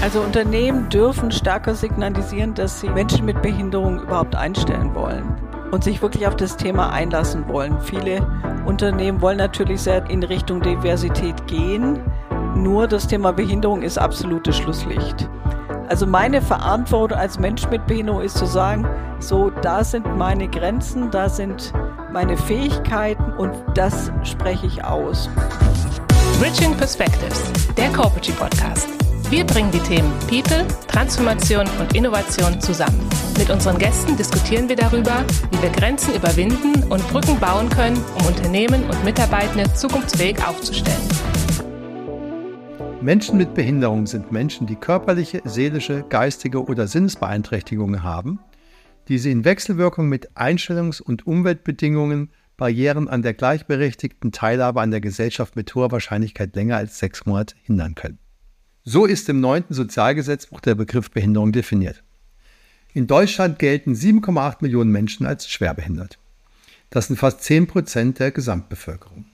Also Unternehmen dürfen stärker signalisieren, dass sie Menschen mit Behinderung überhaupt einstellen wollen und sich wirklich auf das Thema einlassen wollen. Viele Unternehmen wollen natürlich sehr in Richtung Diversität gehen, nur das Thema Behinderung ist absolutes Schlusslicht. Also meine Verantwortung als Mensch mit Behinderung ist zu sagen, so, da sind meine Grenzen, da sind meine Fähigkeiten und das spreche ich aus. Bridging Perspectives, der Corporate Podcast. Wir bringen die Themen People, Transformation und Innovation zusammen. Mit unseren Gästen diskutieren wir darüber, wie wir Grenzen überwinden und Brücken bauen können, um Unternehmen und Mitarbeitende zukunftsfähig aufzustellen. Menschen mit Behinderung sind Menschen, die körperliche, seelische, geistige oder Sinnesbeeinträchtigungen haben, die sie in Wechselwirkung mit Einstellungs- und Umweltbedingungen Barrieren an der gleichberechtigten Teilhabe an der Gesellschaft mit hoher Wahrscheinlichkeit länger als sechs Monate hindern können. So ist im neunten Sozialgesetzbuch der Begriff Behinderung definiert. In Deutschland gelten 7,8 Millionen Menschen als schwerbehindert. Das sind fast 10 Prozent der Gesamtbevölkerung.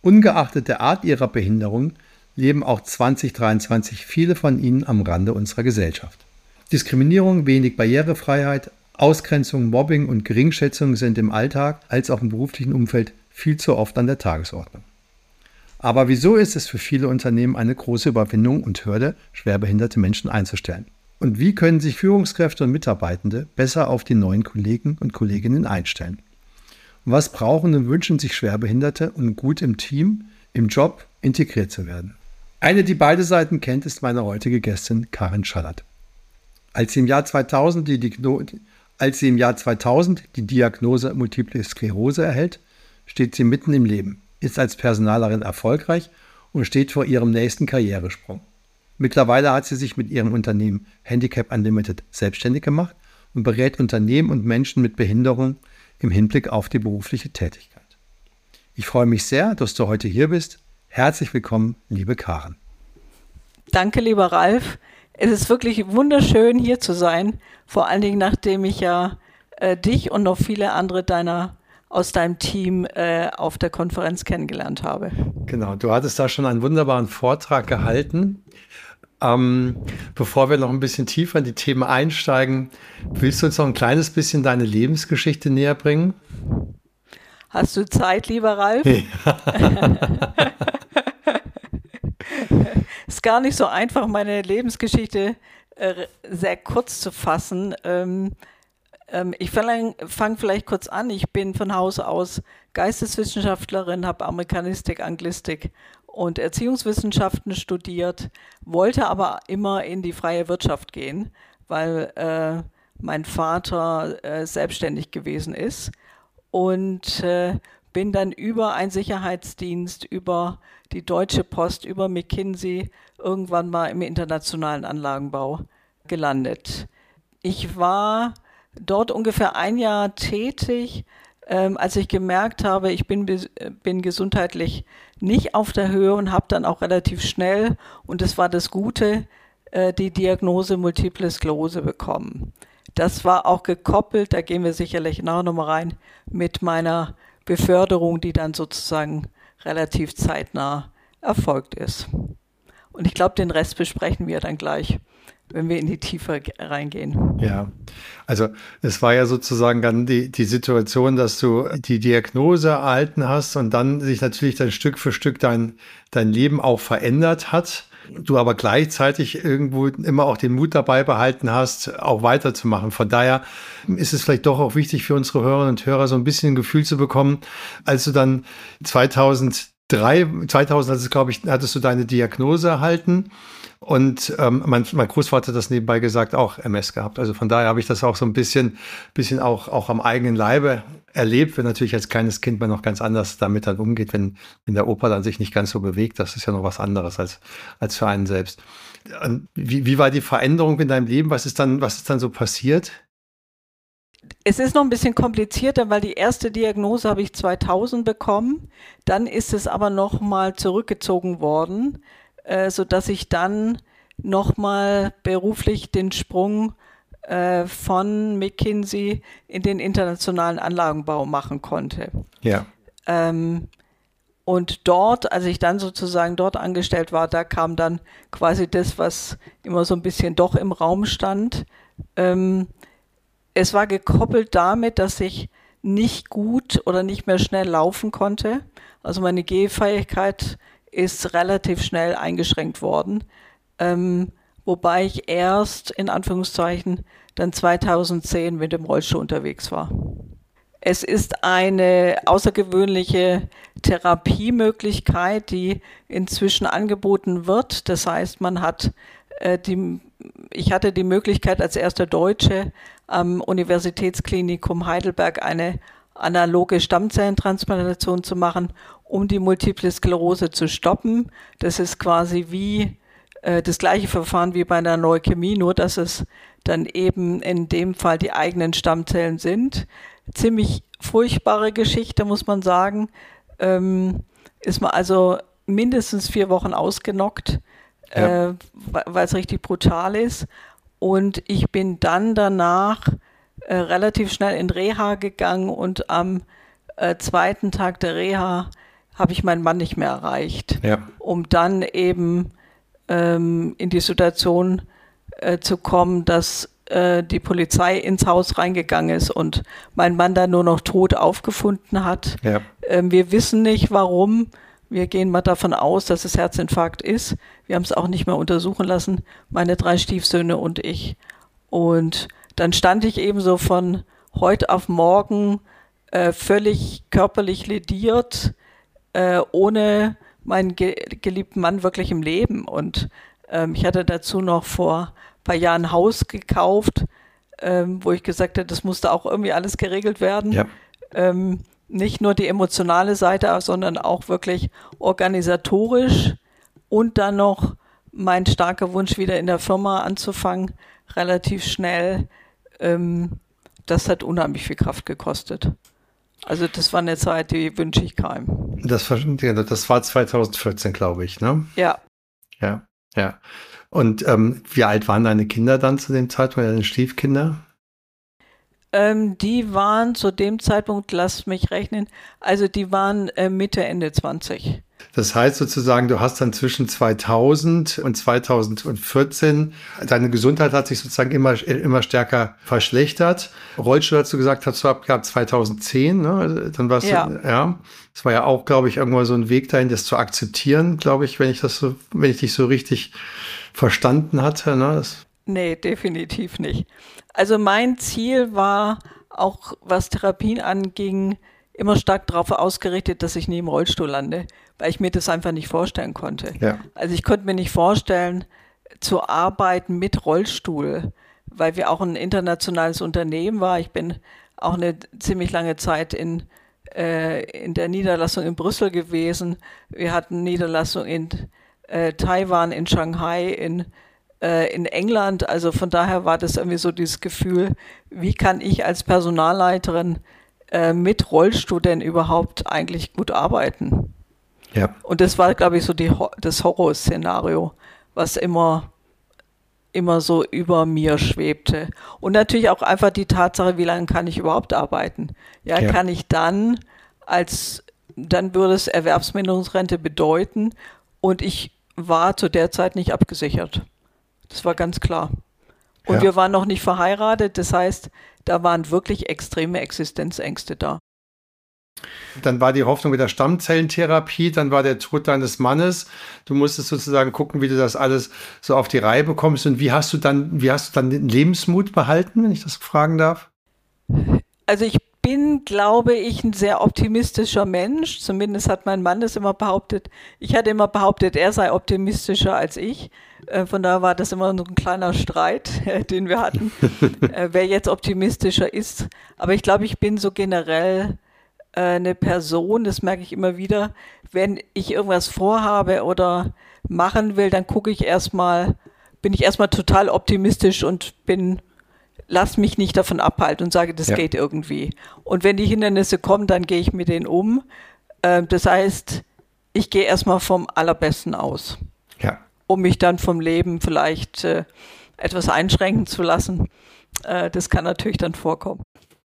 Ungeachtet der Art ihrer Behinderung leben auch 2023 viele von ihnen am Rande unserer Gesellschaft. Diskriminierung, wenig Barrierefreiheit, Ausgrenzung, Mobbing und Geringschätzung sind im Alltag als auch im beruflichen Umfeld viel zu oft an der Tagesordnung. Aber wieso ist es für viele Unternehmen eine große Überwindung und Hürde, schwerbehinderte Menschen einzustellen? Und wie können sich Führungskräfte und Mitarbeitende besser auf die neuen Kollegen und Kolleginnen einstellen? Was brauchen und wünschen sich Schwerbehinderte, um gut im Team, im Job integriert zu werden? Eine, die beide Seiten kennt, ist meine heutige Gästin Karin Schallert. Als sie im Jahr 2000 die, als sie im Jahr 2000 die Diagnose Multiple Sklerose erhält, steht sie mitten im Leben ist als Personalerin erfolgreich und steht vor ihrem nächsten Karrieresprung. Mittlerweile hat sie sich mit ihrem Unternehmen Handicap Unlimited selbstständig gemacht und berät Unternehmen und Menschen mit Behinderung im Hinblick auf die berufliche Tätigkeit. Ich freue mich sehr, dass du heute hier bist. Herzlich willkommen, liebe Karen. Danke, lieber Ralf. Es ist wirklich wunderschön, hier zu sein, vor allen Dingen nachdem ich ja äh, dich und noch viele andere deiner aus deinem Team äh, auf der Konferenz kennengelernt habe. Genau, du hattest da schon einen wunderbaren Vortrag gehalten. Ähm, bevor wir noch ein bisschen tiefer in die Themen einsteigen, willst du uns noch ein kleines bisschen deine Lebensgeschichte näher bringen? Hast du Zeit, lieber Ralf? Ja. ist gar nicht so einfach, meine Lebensgeschichte äh, sehr kurz zu fassen. Ähm, ich fange fang vielleicht kurz an. Ich bin von Haus aus Geisteswissenschaftlerin, habe Amerikanistik, Anglistik und Erziehungswissenschaften studiert, wollte aber immer in die freie Wirtschaft gehen, weil äh, mein Vater äh, selbstständig gewesen ist und äh, bin dann über einen Sicherheitsdienst, über die Deutsche Post, über McKinsey irgendwann mal im internationalen Anlagenbau gelandet. Ich war dort ungefähr ein Jahr tätig, ähm, als ich gemerkt habe, ich bin, bin gesundheitlich nicht auf der Höhe und habe dann auch relativ schnell, und das war das Gute, äh, die Diagnose Multiple Sklerose bekommen. Das war auch gekoppelt, da gehen wir sicherlich nachher nochmal rein, mit meiner Beförderung, die dann sozusagen relativ zeitnah erfolgt ist. Und ich glaube, den Rest besprechen wir dann gleich wenn wir in die Tiefe reingehen. Ja, also es war ja sozusagen dann die, die Situation, dass du die Diagnose erhalten hast und dann sich natürlich dann Stück für Stück dein, dein Leben auch verändert hat. Du aber gleichzeitig irgendwo immer auch den Mut dabei behalten hast, auch weiterzumachen. Von daher ist es vielleicht doch auch wichtig für unsere Hörerinnen und Hörer, so ein bisschen ein Gefühl zu bekommen, als du dann 2003, 2000 hattest, glaube ich, hattest du deine Diagnose erhalten und ähm, mein, mein Großvater hat das nebenbei gesagt, auch MS gehabt. Also von daher habe ich das auch so ein bisschen, bisschen auch, auch am eigenen Leibe erlebt, wenn natürlich als kleines Kind man noch ganz anders damit dann umgeht, wenn, wenn der Opa dann sich nicht ganz so bewegt. Das ist ja noch was anderes als, als für einen selbst. Und wie, wie war die Veränderung in deinem Leben? Was ist dann, was ist dann so passiert? Es ist noch ein bisschen komplizierter, weil die erste Diagnose habe ich 2000 bekommen. Dann ist es aber noch mal zurückgezogen worden äh, sodass ich dann nochmal beruflich den Sprung äh, von McKinsey in den internationalen Anlagenbau machen konnte. Ja. Ähm, Und dort, als ich dann sozusagen dort angestellt war, da kam dann quasi das, was immer so ein bisschen doch im Raum stand. Ähm, es war gekoppelt damit, dass ich nicht gut oder nicht mehr schnell laufen konnte. Also meine Gehfähigkeit ist relativ schnell eingeschränkt worden. Ähm, wobei ich erst in Anführungszeichen dann 2010 mit dem Rollstuhl unterwegs war. Es ist eine außergewöhnliche Therapiemöglichkeit, die inzwischen angeboten wird. Das heißt, man hat äh, die, ich hatte die Möglichkeit als erster Deutsche am Universitätsklinikum Heidelberg eine analoge Stammzellentransplantation zu machen, um die Multiple Sklerose zu stoppen. Das ist quasi wie äh, das gleiche Verfahren wie bei einer Leukämie, nur dass es dann eben in dem Fall die eigenen Stammzellen sind. Ziemlich furchtbare Geschichte, muss man sagen. Ähm, ist man also mindestens vier Wochen ausgenockt, ja. äh, weil es richtig brutal ist. Und ich bin dann danach äh, relativ schnell in Reha gegangen und am äh, zweiten Tag der Reha habe ich meinen Mann nicht mehr erreicht, ja. um dann eben ähm, in die Situation äh, zu kommen, dass äh, die Polizei ins Haus reingegangen ist und mein Mann dann nur noch tot aufgefunden hat. Ja. Ähm, wir wissen nicht, warum. Wir gehen mal davon aus, dass es Herzinfarkt ist. Wir haben es auch nicht mehr untersuchen lassen, meine drei Stiefsöhne und ich. Und dann stand ich eben so von heute auf morgen äh, völlig körperlich lediert, äh, ohne meinen ge geliebten Mann wirklich im Leben. Und ähm, ich hatte dazu noch vor ein paar Jahren ein Haus gekauft, ähm, wo ich gesagt habe, das musste auch irgendwie alles geregelt werden. Ja. Ähm, nicht nur die emotionale Seite, sondern auch wirklich organisatorisch und dann noch mein starker Wunsch, wieder in der Firma anzufangen, relativ schnell. Ähm, das hat unheimlich viel Kraft gekostet. Also das war eine Zeit, die wünsche ich keinem. Das, das war 2014, glaube ich, ne? Ja. Ja, ja. Und ähm, wie alt waren deine Kinder dann zu dem Zeitpunkt, deine Stiefkinder? Ähm, die waren zu dem Zeitpunkt, lass mich rechnen, also die waren äh, Mitte, Ende 20. Das heißt sozusagen, du hast dann zwischen 2000 und 2014, deine Gesundheit hat sich sozusagen immer, immer stärker verschlechtert. Rollstuhl hast du gesagt, hast du abgehabt 2010, ne? Also dann warst ja. du, ja. Das war ja auch, glaube ich, irgendwo so ein Weg dahin, das zu akzeptieren, glaube ich, wenn ich das so, wenn ich dich so richtig verstanden hatte, ne? Das nee, definitiv nicht. Also mein Ziel war auch, was Therapien anging, immer stark darauf ausgerichtet, dass ich nie im Rollstuhl lande, weil ich mir das einfach nicht vorstellen konnte. Ja. Also ich konnte mir nicht vorstellen, zu arbeiten mit Rollstuhl, weil wir auch ein internationales Unternehmen war. Ich bin auch eine ziemlich lange Zeit in, äh, in der Niederlassung in Brüssel gewesen. Wir hatten Niederlassung in äh, Taiwan, in Shanghai, in, äh, in England. Also von daher war das irgendwie so dieses Gefühl, wie kann ich als Personalleiterin äh, mit Rollstuhl denn überhaupt eigentlich gut arbeiten? Ja. Und das war, glaube ich, so die, das Horrorszenario, was immer, immer so über mir schwebte. Und natürlich auch einfach die Tatsache, wie lange kann ich überhaupt arbeiten? Ja, ja. kann ich dann als, dann würde es Erwerbsminderungsrente bedeuten und ich war zu der Zeit nicht abgesichert. Das war ganz klar. Und ja. wir waren noch nicht verheiratet, das heißt, da waren wirklich extreme Existenzängste da. Dann war die Hoffnung mit der Stammzellentherapie, dann war der Tod deines Mannes. Du musstest sozusagen gucken, wie du das alles so auf die Reihe bekommst. Und wie hast du dann, wie hast du dann den Lebensmut behalten, wenn ich das fragen darf? Also ich bin, glaube ich, ein sehr optimistischer Mensch. Zumindest hat mein Mann das immer behauptet. Ich hatte immer behauptet, er sei optimistischer als ich. Äh, von daher war das immer so ein kleiner Streit, den wir hatten, äh, wer jetzt optimistischer ist. Aber ich glaube, ich bin so generell äh, eine Person, das merke ich immer wieder, wenn ich irgendwas vorhabe oder machen will, dann gucke ich erstmal, bin ich erstmal total optimistisch und bin, lass mich nicht davon abhalten und sage, das ja. geht irgendwie. Und wenn die Hindernisse kommen, dann gehe ich mit denen um. Das heißt, ich gehe erstmal vom Allerbesten aus. Ja um mich dann vom Leben vielleicht äh, etwas einschränken zu lassen. Äh, das kann natürlich dann vorkommen.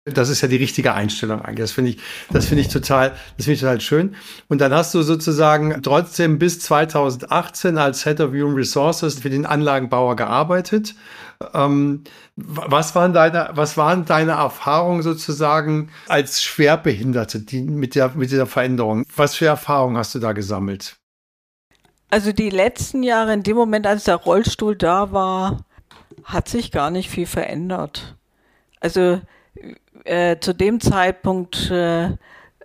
Das ist ja die richtige Einstellung eigentlich. Das finde ich, das finde ich total, das finde ich total schön. Und dann hast du sozusagen trotzdem bis 2018 als Head of Human Resources für den Anlagenbauer gearbeitet. Ähm, was waren deine, was waren deine Erfahrungen sozusagen als Schwerbehinderte die, mit der, mit dieser Veränderung? Was für Erfahrungen hast du da gesammelt? Also die letzten Jahre, in dem Moment, als der Rollstuhl da war, hat sich gar nicht viel verändert. Also äh, zu dem Zeitpunkt äh,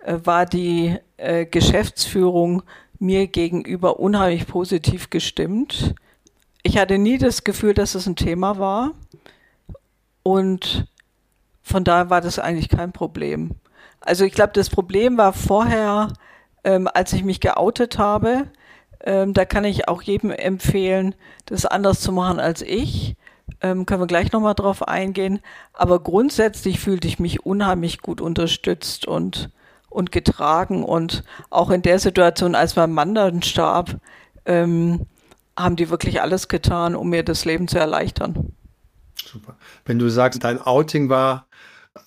war die äh, Geschäftsführung mir gegenüber unheimlich positiv gestimmt. Ich hatte nie das Gefühl, dass es ein Thema war. Und von daher war das eigentlich kein Problem. Also ich glaube, das Problem war vorher, ähm, als ich mich geoutet habe. Ähm, da kann ich auch jedem empfehlen, das anders zu machen als ich ähm, können wir gleich nochmal drauf eingehen. Aber grundsätzlich fühlte ich mich unheimlich gut unterstützt und, und getragen. Und auch in der Situation, als mein Mann dann starb, ähm, haben die wirklich alles getan, um mir das Leben zu erleichtern. Super. Wenn du sagst, dein Outing war,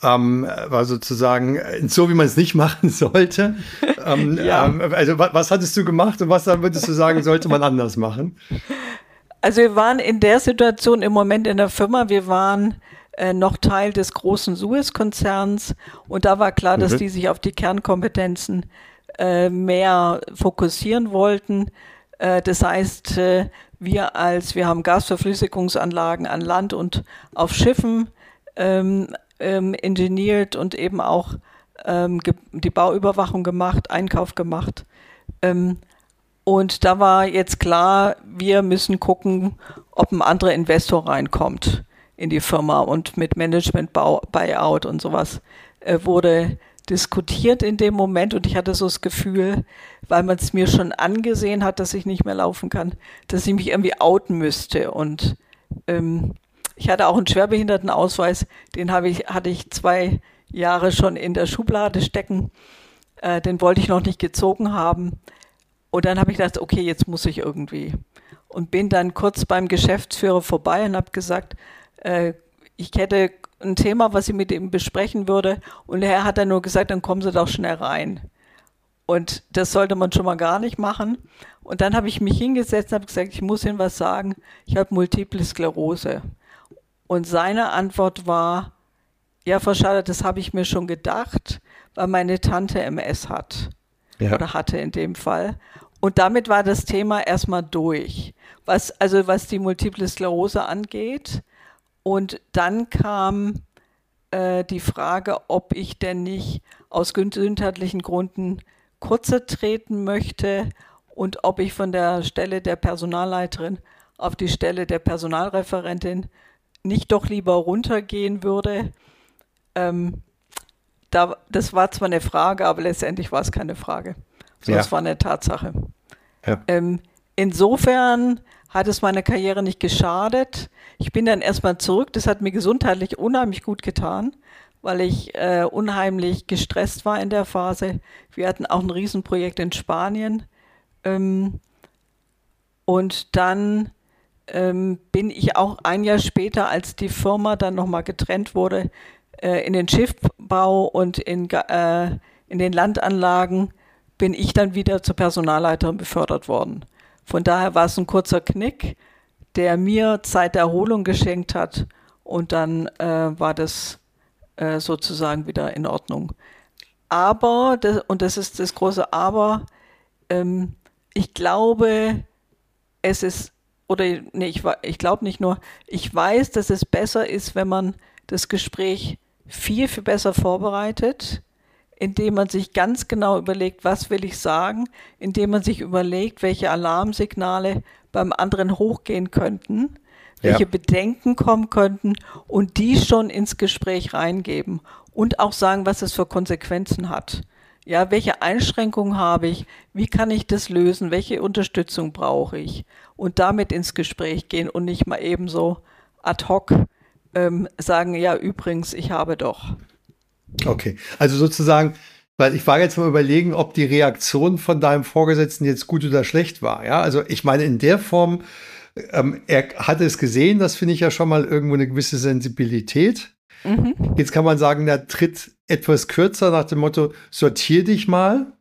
ähm, war sozusagen so, wie man es nicht machen sollte. Ähm, ja. ähm, also was, was hattest du gemacht und was dann würdest du sagen, sollte man anders machen? Also wir waren in der Situation im Moment in der Firma, wir waren äh, noch Teil des großen Suez-Konzerns und da war klar, mhm. dass die sich auf die Kernkompetenzen äh, mehr fokussieren wollten. Äh, das heißt, äh, wir als, wir haben Gasverflüssigungsanlagen an Land und auf Schiffen ähm, ähm, ingeniert und eben auch ähm, die Bauüberwachung gemacht, Einkauf gemacht. Ähm, und da war jetzt klar, wir müssen gucken, ob ein anderer Investor reinkommt in die Firma und mit Management Buyout und sowas äh, wurde diskutiert in dem Moment und ich hatte so das Gefühl, weil man es mir schon angesehen hat, dass ich nicht mehr laufen kann, dass ich mich irgendwie outen müsste und ähm, ich hatte auch einen Schwerbehindertenausweis, den habe ich, hatte ich zwei Jahre schon in der Schublade stecken. Äh, den wollte ich noch nicht gezogen haben. Und dann habe ich gedacht, okay, jetzt muss ich irgendwie. Und bin dann kurz beim Geschäftsführer vorbei und habe gesagt, äh, ich hätte ein Thema, was ich mit ihm besprechen würde. Und er hat dann nur gesagt, dann kommen Sie doch schnell rein. Und das sollte man schon mal gar nicht machen. Und dann habe ich mich hingesetzt und habe gesagt, ich muss Ihnen was sagen. Ich habe Multiple Sklerose. Und seine Antwort war, ja, Frau Schader, das habe ich mir schon gedacht, weil meine Tante MS hat. Ja. Oder hatte in dem Fall. Und damit war das Thema erstmal durch. Was, also was die Multiple Sklerose angeht. Und dann kam äh, die Frage, ob ich denn nicht aus gesundheitlichen Gründen kurzer treten möchte und ob ich von der Stelle der Personalleiterin auf die Stelle der Personalreferentin nicht doch lieber runtergehen würde. Ähm, da, das war zwar eine Frage, aber letztendlich war es keine Frage. So, ja. Das war eine Tatsache. Ähm, insofern hat es meiner Karriere nicht geschadet. Ich bin dann erstmal zurück. Das hat mir gesundheitlich unheimlich gut getan, weil ich äh, unheimlich gestresst war in der Phase. Wir hatten auch ein Riesenprojekt in Spanien. Ähm, und dann ähm, bin ich auch ein Jahr später, als die Firma dann nochmal getrennt wurde, äh, in den Schiffbau und in, äh, in den Landanlagen bin ich dann wieder zur Personalleiterin befördert worden. Von daher war es ein kurzer Knick, der mir Zeit der Erholung geschenkt hat und dann äh, war das äh, sozusagen wieder in Ordnung. Aber, das, und das ist das große Aber, ähm, ich glaube, es ist, oder nee, ich, ich glaube nicht nur, ich weiß, dass es besser ist, wenn man das Gespräch viel, viel besser vorbereitet, indem man sich ganz genau überlegt, was will ich sagen, indem man sich überlegt, welche Alarmsignale beim anderen hochgehen könnten, welche ja. Bedenken kommen könnten und die schon ins Gespräch reingeben und auch sagen, was es für Konsequenzen hat. Ja, welche Einschränkungen habe ich? Wie kann ich das lösen? Welche Unterstützung brauche ich? Und damit ins Gespräch gehen und nicht mal eben so ad hoc ähm, sagen, ja, übrigens, ich habe doch. Okay, also sozusagen, weil ich war jetzt mal überlegen, ob die Reaktion von deinem Vorgesetzten jetzt gut oder schlecht war. Ja, also ich meine, in der Form, ähm, er hatte es gesehen, das finde ich ja schon mal irgendwo eine gewisse Sensibilität. Mhm. Jetzt kann man sagen, der tritt etwas kürzer nach dem Motto, sortier dich mal.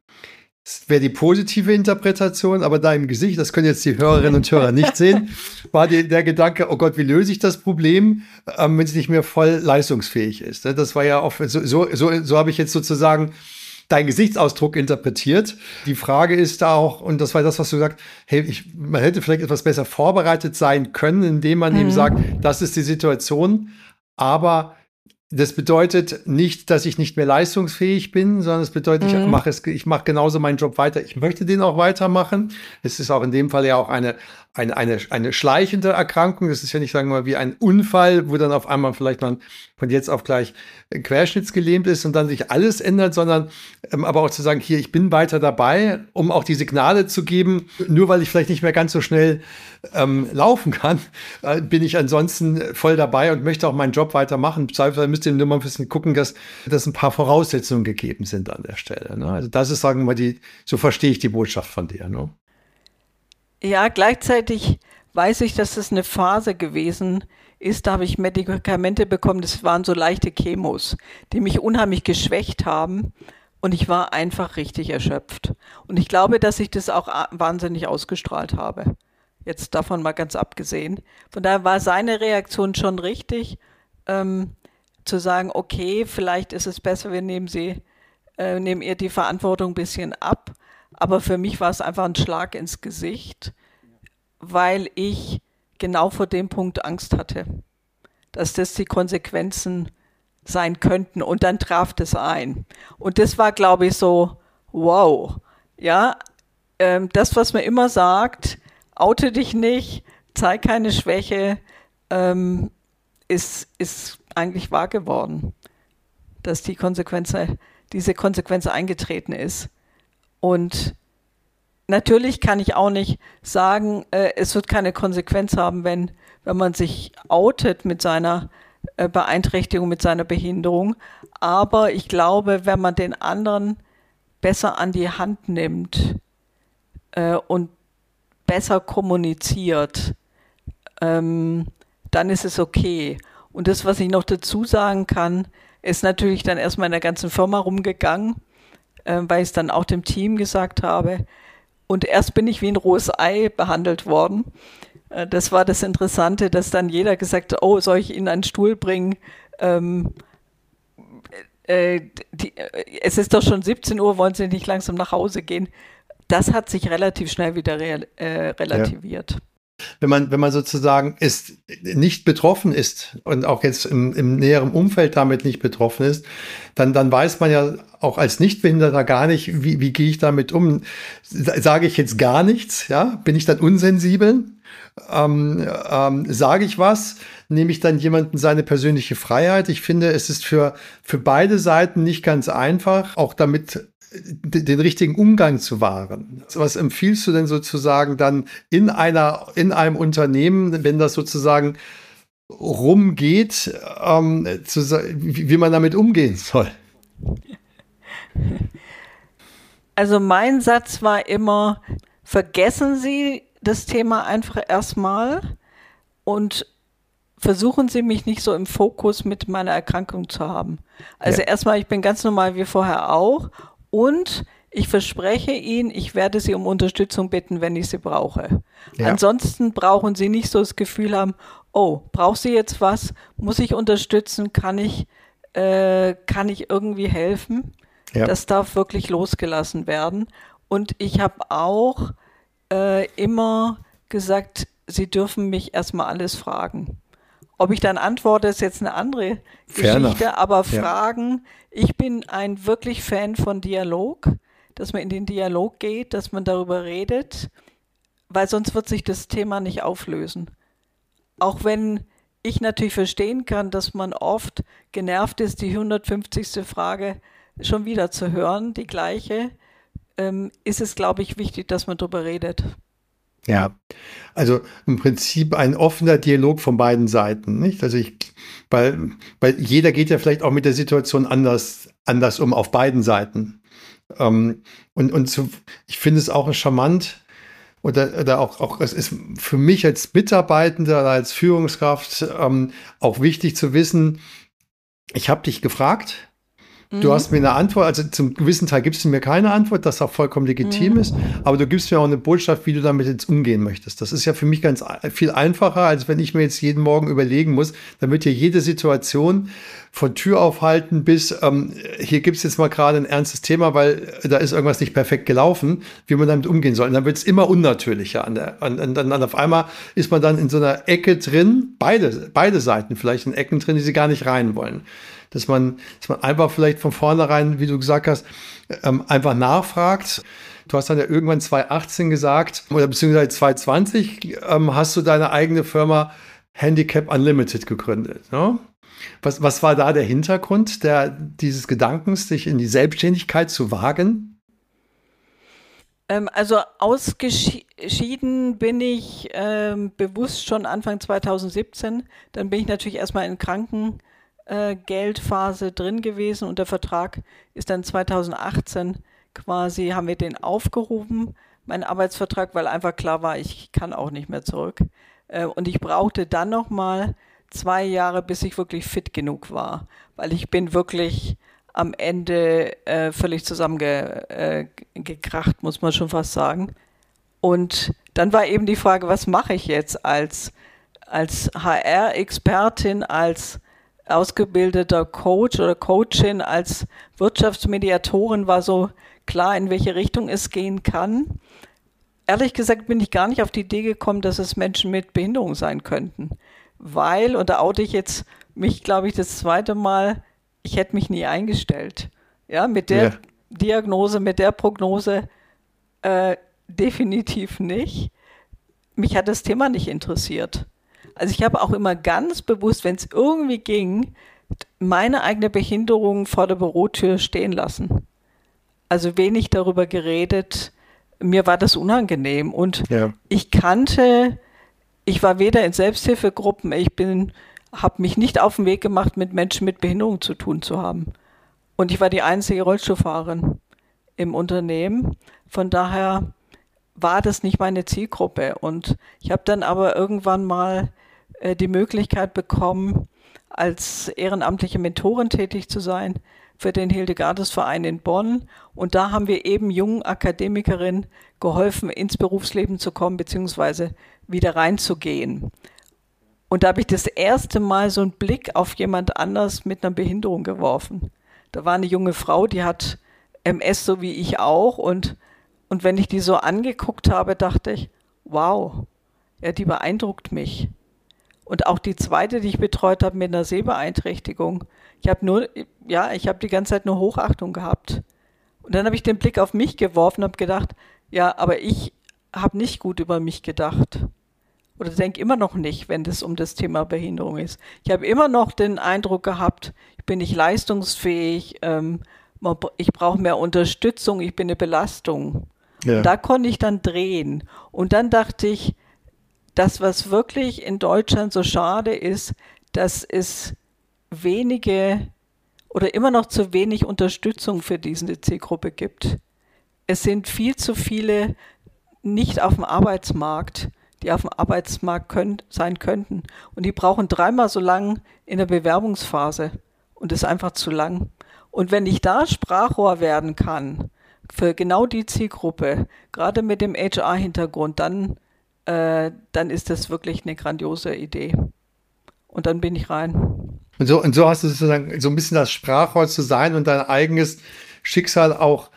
Das wäre die positive Interpretation, aber da im Gesicht, das können jetzt die Hörerinnen und Hörer nicht sehen, war die, der Gedanke, oh Gott, wie löse ich das Problem, ähm, wenn es nicht mehr voll leistungsfähig ist. Ne? Das war ja auch, so, so, so, so habe ich jetzt sozusagen deinen Gesichtsausdruck interpretiert. Die Frage ist da auch, und das war das, was du sagst, hey, ich, man hätte vielleicht etwas besser vorbereitet sein können, indem man mhm. eben sagt, das ist die Situation, aber das bedeutet nicht, dass ich nicht mehr leistungsfähig bin, sondern es bedeutet, mhm. ich mache es, ich mache genauso meinen Job weiter. Ich möchte den auch weitermachen. Es ist auch in dem Fall ja auch eine, eine, eine, eine schleichende Erkrankung. Das ist ja nicht, sagen wir mal, wie ein Unfall, wo dann auf einmal vielleicht man von jetzt auf gleich querschnittsgelähmt ist und dann sich alles ändert, sondern ähm, aber auch zu sagen, hier, ich bin weiter dabei, um auch die Signale zu geben, nur weil ich vielleicht nicht mehr ganz so schnell ähm, laufen kann, äh, bin ich ansonsten voll dabei und möchte auch meinen Job weitermachen. Zweifelsfall müsst ihr nur mal ein bisschen gucken, dass, dass ein paar Voraussetzungen gegeben sind an der Stelle. Ne? Also das ist, sagen wir mal, die, so verstehe ich die Botschaft von dir. Ne? Ja, gleichzeitig weiß ich, dass es eine Phase gewesen ist, da habe ich Medikamente bekommen, das waren so leichte Chemos, die mich unheimlich geschwächt haben und ich war einfach richtig erschöpft. Und ich glaube, dass ich das auch wahnsinnig ausgestrahlt habe. Jetzt davon mal ganz abgesehen. Von daher war seine Reaktion schon richtig, ähm, zu sagen, okay, vielleicht ist es besser, wir nehmen sie, äh, nehmen ihr die Verantwortung ein bisschen ab aber für mich war es einfach ein Schlag ins Gesicht, weil ich genau vor dem Punkt Angst hatte, dass das die Konsequenzen sein könnten. Und dann traf das ein. Und das war, glaube ich, so, wow. Ja, ähm, das, was man immer sagt, oute dich nicht, zeig keine Schwäche, ähm, ist, ist eigentlich wahr geworden, dass die Konsequenz, diese Konsequenz eingetreten ist. Und natürlich kann ich auch nicht sagen, äh, es wird keine Konsequenz haben, wenn, wenn man sich outet mit seiner äh, Beeinträchtigung, mit seiner Behinderung. Aber ich glaube, wenn man den anderen besser an die Hand nimmt äh, und besser kommuniziert, ähm, dann ist es okay. Und das, was ich noch dazu sagen kann, ist natürlich dann erstmal in der ganzen Firma rumgegangen äh, weil ich es dann auch dem Team gesagt habe. Und erst bin ich wie ein rohes Ei behandelt worden. Äh, das war das Interessante, dass dann jeder gesagt hat, oh, soll ich Ihnen einen Stuhl bringen? Ähm, äh, die, äh, es ist doch schon 17 Uhr, wollen Sie nicht langsam nach Hause gehen? Das hat sich relativ schnell wieder real, äh, relativiert. Ja wenn man, wenn man sozusagen ist, nicht betroffen ist und auch jetzt im, im näheren Umfeld damit nicht betroffen ist, dann, dann weiß man ja auch als Nichtbehinderter gar nicht, wie, wie gehe ich damit um. Sage ich jetzt gar nichts, ja? Bin ich dann unsensibel? Ähm, ähm, sage ich was? Nehme ich dann jemanden seine persönliche Freiheit? Ich finde, es ist für, für beide Seiten nicht ganz einfach, auch damit den richtigen Umgang zu wahren. Was empfiehlst du denn sozusagen dann in einer, in einem Unternehmen, wenn das sozusagen rumgeht, ähm, zu, wie, man damit umgehen soll? Also mein Satz war immer, vergessen Sie das Thema einfach erstmal und versuchen Sie mich nicht so im Fokus mit meiner Erkrankung zu haben. Also ja. erstmal, ich bin ganz normal wie vorher auch und ich verspreche Ihnen, ich werde Sie um Unterstützung bitten, wenn ich sie brauche. Ja. Ansonsten brauchen Sie nicht so das Gefühl haben, oh, braucht sie jetzt was? Muss ich unterstützen? Kann ich, äh, kann ich irgendwie helfen? Ja. Das darf wirklich losgelassen werden. Und ich habe auch äh, immer gesagt, Sie dürfen mich erstmal alles fragen. Ob ich dann antworte, ist jetzt eine andere Fair Geschichte, enough. aber ja. Fragen, ich bin ein wirklich Fan von Dialog, dass man in den Dialog geht, dass man darüber redet, weil sonst wird sich das Thema nicht auflösen. Auch wenn ich natürlich verstehen kann, dass man oft genervt ist, die 150. Frage schon wieder zu hören, die gleiche, ähm, ist es, glaube ich, wichtig, dass man darüber redet. Ja, also im Prinzip ein offener Dialog von beiden Seiten, nicht? Also ich, weil, weil jeder geht ja vielleicht auch mit der Situation anders, anders um auf beiden Seiten. Ähm, und und so, ich finde es auch charmant oder, oder auch, auch, es ist für mich als Mitarbeitender als Führungskraft ähm, auch wichtig zu wissen, ich habe dich gefragt, Du hast mir eine Antwort, also zum gewissen Teil gibst du mir keine Antwort, das auch vollkommen legitim mhm. ist, aber du gibst mir auch eine Botschaft, wie du damit jetzt umgehen möchtest. Das ist ja für mich ganz viel einfacher, als wenn ich mir jetzt jeden Morgen überlegen muss, damit hier jede Situation von Tür aufhalten bis ähm, hier gibt es jetzt mal gerade ein ernstes Thema, weil da ist irgendwas nicht perfekt gelaufen, wie man damit umgehen soll. Und dann wird es immer unnatürlicher. An der, an, an, dann auf einmal ist man dann in so einer Ecke drin, beide, beide Seiten vielleicht in Ecken drin, die sie gar nicht rein wollen dass man, dass man einfach vielleicht von vornherein, wie du gesagt hast, ähm, einfach nachfragt. Du hast dann ja irgendwann 2018 gesagt, oder beziehungsweise 2020 ähm, hast du deine eigene Firma Handicap Unlimited gegründet. Ne? Was, was war da der Hintergrund der, dieses Gedankens, sich in die Selbstständigkeit zu wagen? Ähm, also ausgeschieden bin ich ähm, bewusst schon Anfang 2017. Dann bin ich natürlich erstmal in Kranken äh, Geldphase drin gewesen und der Vertrag ist dann 2018 quasi, haben wir den aufgehoben, mein Arbeitsvertrag, weil einfach klar war, ich kann auch nicht mehr zurück. Äh, und ich brauchte dann nochmal zwei Jahre, bis ich wirklich fit genug war, weil ich bin wirklich am Ende äh, völlig zusammengekracht, muss man schon fast sagen. Und dann war eben die Frage, was mache ich jetzt als, als HR-Expertin, als ausgebildeter Coach oder Coachin als Wirtschaftsmediatorin war so klar, in welche Richtung es gehen kann. Ehrlich gesagt bin ich gar nicht auf die Idee gekommen, dass es Menschen mit Behinderung sein könnten. Weil, und da oute ich jetzt mich, glaube ich, das zweite Mal, ich hätte mich nie eingestellt. Ja, mit der ja. Diagnose, mit der Prognose äh, definitiv nicht. Mich hat das Thema nicht interessiert. Also ich habe auch immer ganz bewusst, wenn es irgendwie ging, meine eigene Behinderung vor der Bürotür stehen lassen. Also wenig darüber geredet. Mir war das unangenehm und ja. ich kannte, ich war weder in Selbsthilfegruppen, ich bin, habe mich nicht auf den Weg gemacht, mit Menschen mit Behinderung zu tun zu haben. Und ich war die einzige Rollstuhlfahrerin im Unternehmen. Von daher war das nicht meine Zielgruppe. Und ich habe dann aber irgendwann mal äh, die Möglichkeit bekommen, als ehrenamtliche Mentorin tätig zu sein für den Hildegardes-Verein in Bonn. Und da haben wir eben jungen Akademikerinnen geholfen, ins Berufsleben zu kommen, beziehungsweise wieder reinzugehen. Und da habe ich das erste Mal so einen Blick auf jemand anders mit einer Behinderung geworfen. Da war eine junge Frau, die hat MS so wie ich auch. Und, und wenn ich die so angeguckt habe, dachte ich, wow, ja, die beeindruckt mich. Und auch die zweite, die ich betreut habe mit einer Sehbeeinträchtigung. Ich habe nur, ja, ich habe die ganze Zeit nur Hochachtung gehabt. Und dann habe ich den Blick auf mich geworfen und habe gedacht, ja, aber ich habe nicht gut über mich gedacht. Oder denke immer noch nicht, wenn es um das Thema Behinderung ist. Ich habe immer noch den Eindruck gehabt, ich bin nicht leistungsfähig, ähm, ich brauche mehr Unterstützung, ich bin eine Belastung. Ja. Da konnte ich dann drehen. Und dann dachte ich, das, was wirklich in Deutschland so schade ist, dass es wenige oder immer noch zu wenig Unterstützung für diese Zielgruppe gibt. Es sind viel zu viele nicht auf dem Arbeitsmarkt, die auf dem Arbeitsmarkt können, sein könnten. Und die brauchen dreimal so lang in der Bewerbungsphase. Und das ist einfach zu lang. Und wenn ich da Sprachrohr werden kann, für genau die Zielgruppe, gerade mit dem HR-Hintergrund, dann äh, dann ist das wirklich eine grandiose Idee. Und dann bin ich rein. Und so, und so hast du sozusagen so ein bisschen das Sprachrohr zu sein und dein eigenes Schicksal auch,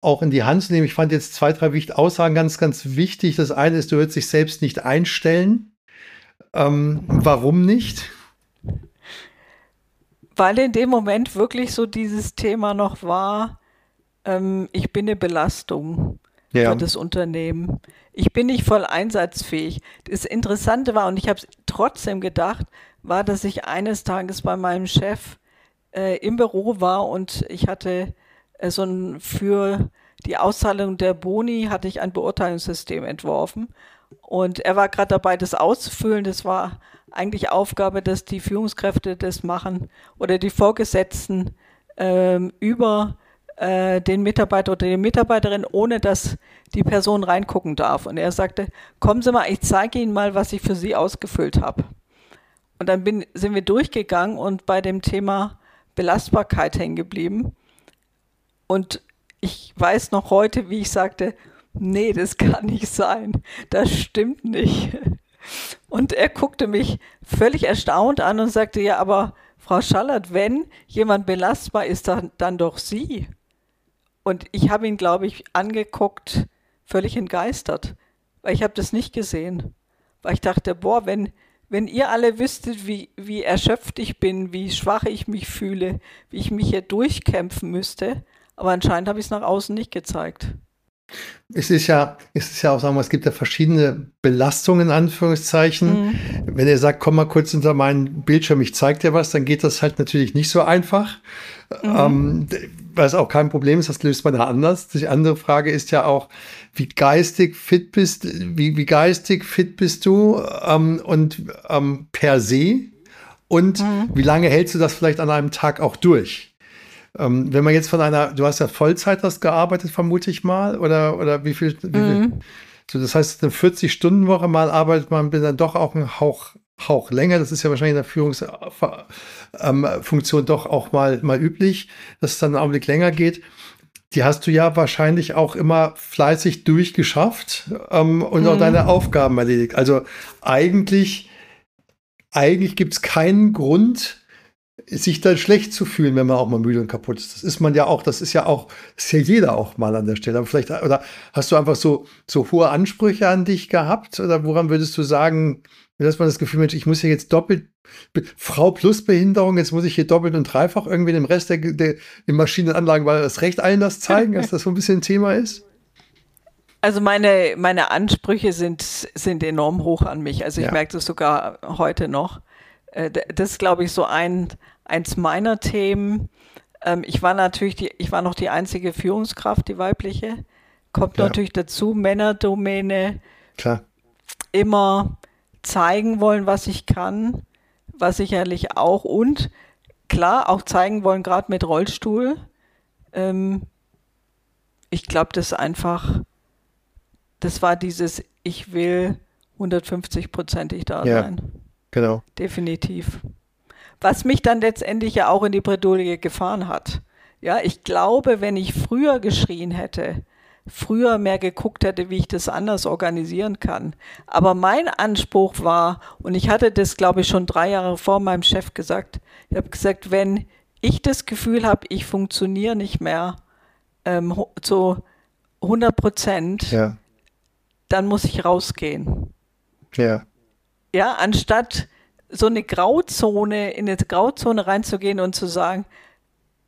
auch in die Hand zu nehmen. Ich fand jetzt zwei, drei Aussagen ganz, ganz wichtig. Das eine ist, du wirst dich selbst nicht einstellen. Ähm, warum nicht? Weil in dem Moment wirklich so dieses Thema noch war, ähm, ich bin eine Belastung ja. für das Unternehmen ich bin nicht voll einsatzfähig. Das Interessante war, und ich habe es trotzdem gedacht, war, dass ich eines Tages bei meinem Chef äh, im Büro war und ich hatte äh, so ein für die Auszahlung der Boni hatte ich ein Beurteilungssystem entworfen. Und er war gerade dabei, das auszufüllen. Das war eigentlich Aufgabe, dass die Führungskräfte das machen oder die Vorgesetzten ähm, über äh, den Mitarbeiter oder die Mitarbeiterin, ohne dass die Person reingucken darf. Und er sagte, kommen Sie mal, ich zeige Ihnen mal, was ich für Sie ausgefüllt habe. Und dann bin, sind wir durchgegangen und bei dem Thema Belastbarkeit hängen geblieben. Und ich weiß noch heute, wie ich sagte, nee, das kann nicht sein. Das stimmt nicht. Und er guckte mich völlig erstaunt an und sagte, ja, aber Frau Schallert, wenn jemand belastbar ist, dann, dann doch Sie. Und ich habe ihn, glaube ich, angeguckt, völlig entgeistert, weil ich habe das nicht gesehen. Weil ich dachte, boah, wenn, wenn ihr alle wüsstet, wie, wie erschöpft ich bin, wie schwach ich mich fühle, wie ich mich hier durchkämpfen müsste, aber anscheinend habe ich es nach außen nicht gezeigt. Es ist ja, es ist ja auch, sagen wir, es gibt ja verschiedene Belastungen, in Anführungszeichen. Mhm. Wenn ihr sagt, komm mal kurz unter meinen Bildschirm, ich zeig dir was, dann geht das halt natürlich nicht so einfach. Mhm. Ähm, was auch kein Problem ist, das löst man da anders. Die andere Frage ist ja auch, wie geistig fit bist, wie, wie geistig fit bist du ähm, und ähm, per se und mhm. wie lange hältst du das vielleicht an einem Tag auch durch? Ähm, wenn man jetzt von einer, du hast ja Vollzeit das gearbeitet, vermute ich mal, oder, oder wie viel? Wie mhm. viel so, das heißt, eine 40-Stunden-Woche mal arbeitet man dann doch auch einen Hauch, Hauch länger. Das ist ja wahrscheinlich in der Führungsfunktion ähm, doch auch mal, mal üblich, dass es dann einen Augenblick länger geht die hast du ja wahrscheinlich auch immer fleißig durchgeschafft ähm, und mhm. auch deine Aufgaben erledigt. Also eigentlich, eigentlich gibt es keinen Grund, sich dann schlecht zu fühlen, wenn man auch mal müde und kaputt ist. Das ist man ja auch, das ist ja auch, das ist ja jeder auch mal an der Stelle. Aber vielleicht, oder hast du einfach so, so hohe Ansprüche an dich gehabt? Oder woran würdest du sagen, dass man das Gefühl, Mensch, ich muss hier jetzt doppelt, Frau plus Behinderung, jetzt muss ich hier doppelt und dreifach irgendwie dem Rest der, der, der Maschinenanlagen, weil das Recht allen das zeigen, dass das so ein bisschen ein Thema ist? Also meine, meine Ansprüche sind, sind enorm hoch an mich. Also ich ja. merke das sogar heute noch. Äh, das ist, glaube ich, so ein, eins meiner Themen. Ähm, ich war natürlich die, ich war noch die einzige Führungskraft, die weibliche. Kommt ja. natürlich dazu, Männerdomäne. Klar. Immer zeigen wollen, was ich kann, was sicherlich auch und klar auch zeigen wollen, gerade mit Rollstuhl. Ähm, ich glaube, das einfach, das war dieses, ich will 150-prozentig da ja. sein. Genau. Definitiv. Was mich dann letztendlich ja auch in die Bredouille gefahren hat. Ja, ich glaube, wenn ich früher geschrien hätte, früher mehr geguckt hätte, wie ich das anders organisieren kann. Aber mein Anspruch war, und ich hatte das, glaube ich, schon drei Jahre vor meinem Chef gesagt, ich habe gesagt, wenn ich das Gefühl habe, ich funktioniere nicht mehr ähm, zu 100 Prozent, ja. dann muss ich rausgehen. Ja. Ja, anstatt so eine Grauzone, in eine Grauzone reinzugehen und zu sagen,